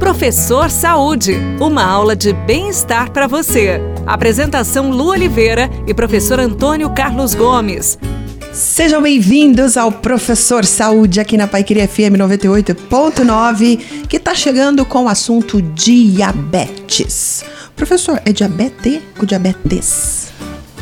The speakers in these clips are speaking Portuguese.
Professor Saúde, uma aula de bem-estar para você. Apresentação Lu Oliveira e professor Antônio Carlos Gomes. Sejam bem-vindos ao Professor Saúde aqui na Paiqueria FM 98.9, que está chegando com o assunto diabetes. Professor, é diabetes ou diabetes?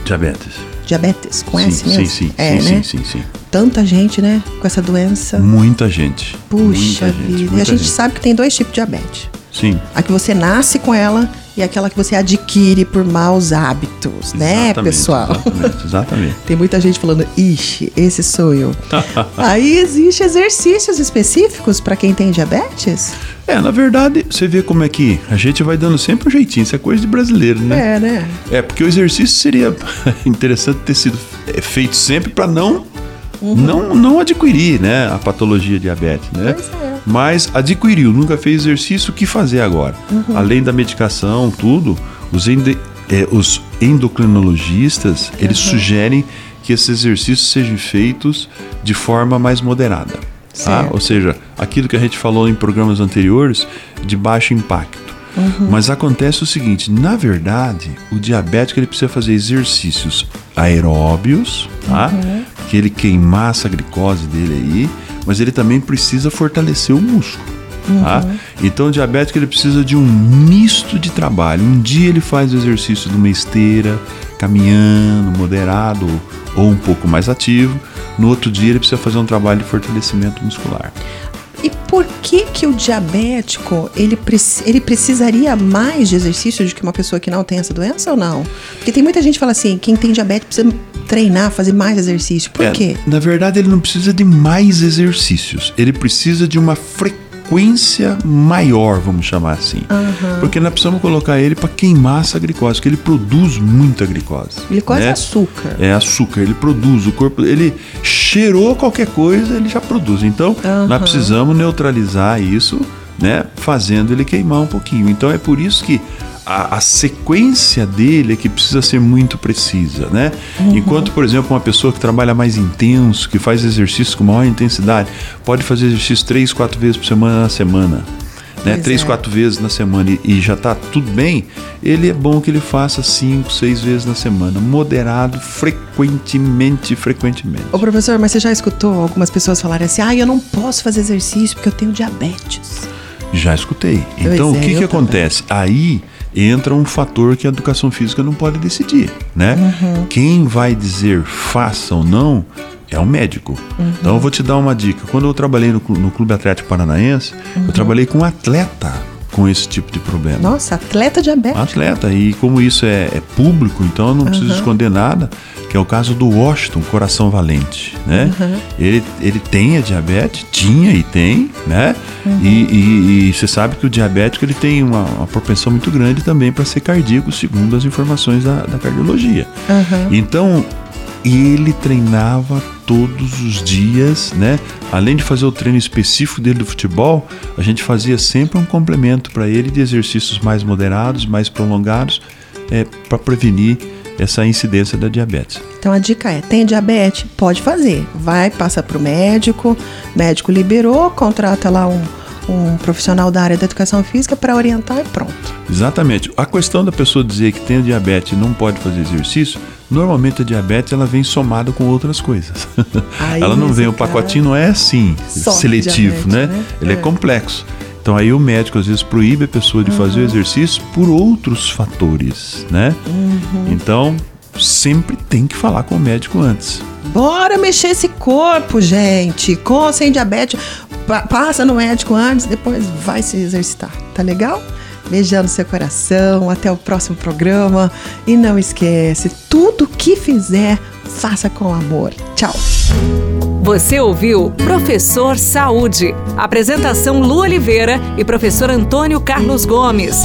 Diabetes. Diabetes, com sim, mesmo? Sim, sim, é, sim, né? sim, sim, sim. Tanta gente, né, com essa doença. Muita gente. Puxa muita vida. Gente, e a muita gente sabe que tem dois tipos de diabetes. Sim. A que você nasce com ela e aquela que você adquire por maus hábitos, né, exatamente, pessoal? Exatamente, exatamente. Tem muita gente falando, ixi, esse sou eu. Aí existe exercícios específicos para quem tem diabetes? É, na verdade, você vê como é que a gente vai dando sempre um jeitinho. Isso é coisa de brasileiro, né? É, né? É, porque o exercício seria interessante ter sido feito sempre para não, Uhum. não não adquirir, né, a patologia diabetes, né? Pois é. Mas adquiriu, nunca fez exercício, o que fazer agora? Uhum. Além da medicação, tudo, os, ende, eh, os endocrinologistas, eles Uhum. sugerem que esses exercícios sejam feitos de forma mais moderada. Tá? Ou seja, aquilo que a gente falou em programas anteriores, de baixo impacto. Uhum. Mas acontece o seguinte, na verdade, o diabético ele precisa fazer exercícios aeróbios, tá? Uhum. Que ele queimar essa glicose dele aí, mas ele também precisa fortalecer o músculo. Tá? Uhum. Então o diabético ele precisa de um misto de trabalho. Um dia ele faz o exercício de uma esteira, caminhando, moderado ou um pouco mais ativo. No outro dia ele precisa fazer um trabalho de fortalecimento muscular. E por que que o diabético, ele, ele precisaria mais de exercício do que uma pessoa que não tem essa doença ou não? Porque tem muita gente que fala assim, quem tem diabetes precisa treinar, fazer mais exercício. Por É, quê? Na verdade, ele não precisa de mais exercícios. Ele precisa de uma frequência maior, vamos chamar assim. Porque nós precisamos colocar ele para queimar essa glicose, porque ele produz muita glicose. Glicose é né? açúcar. É açúcar, ele produz, o corpo, ele cheirou qualquer coisa, ele já produz. Então, Aham. nós precisamos neutralizar isso, né, fazendo ele queimar um pouquinho. Então é por isso que a, a sequência dele é que precisa ser muito precisa, né? Enquanto, por exemplo, uma pessoa que trabalha mais intenso, que faz exercício com maior intensidade, pode fazer exercício três, quatro vezes por semana na semana né, Pois três, é. quatro vezes na semana e, e já tá tudo bem, ele é bom que ele faça cinco, seis vezes na semana, moderado, frequentemente, frequentemente. Ô professor, mas você já escutou algumas pessoas falarem assim, ah, eu não posso fazer exercício porque eu tenho diabetes. Já escutei. Pois Então, é, o que, eu que acontece? Aí entra um fator que a educação física não pode decidir, né? Uhum. Quem vai dizer faça ou não é o médico. Uhum. Então, eu vou te dar uma dica. Quando eu trabalhei no, no Clube Atlético Paranaense, Uhum. eu trabalhei com um atleta com esse tipo de problema. Nossa, atleta diabético. atleta. E como isso é, é público, então eu não preciso esconder nada, que é o caso do Washington, Coração Valente, né? Ele, ele tem a diabetes, tinha e tem, né? E, e- e você sabe que o diabético ele tem uma, uma propensão muito grande também para ser cardíaco, segundo as informações da, da cardiologia. Então, ele treinava todos os dias, né? Além de fazer o treino específico dele do futebol, a gente fazia sempre um complemento para ele de exercícios mais moderados, mais prolongados, para prevenir essa incidência da diabetes. Então a dica é, tem diabetes? Pode fazer. Vai, passa pro médico, médico liberou, contrata lá um, um profissional da área da educação física para orientar e pronto. Exatamente. A questão da pessoa dizer que tem diabetes e não pode fazer exercício, normalmente a diabetes ela vem somada com outras coisas. Aí, ela não vem, o pacotinho não é assim, seletivo, né? né? Ele é. É. complexo. Então aí o médico às vezes proíbe a pessoa de Uhum. fazer o exercício por outros fatores, né? Uhum. Então sempre tem que falar com o médico antes. Bora mexer esse corpo, gente. Com ou sem diabetes, pa- passa no médico antes, depois vai se exercitar. Tá legal? Beijando seu coração, até o próximo programa. E não esquece, tudo que fizer, faça com amor. Tchau. Você ouviu Professor Saúde. Apresentação Lu Oliveira e professor Antônio Carlos Gomes.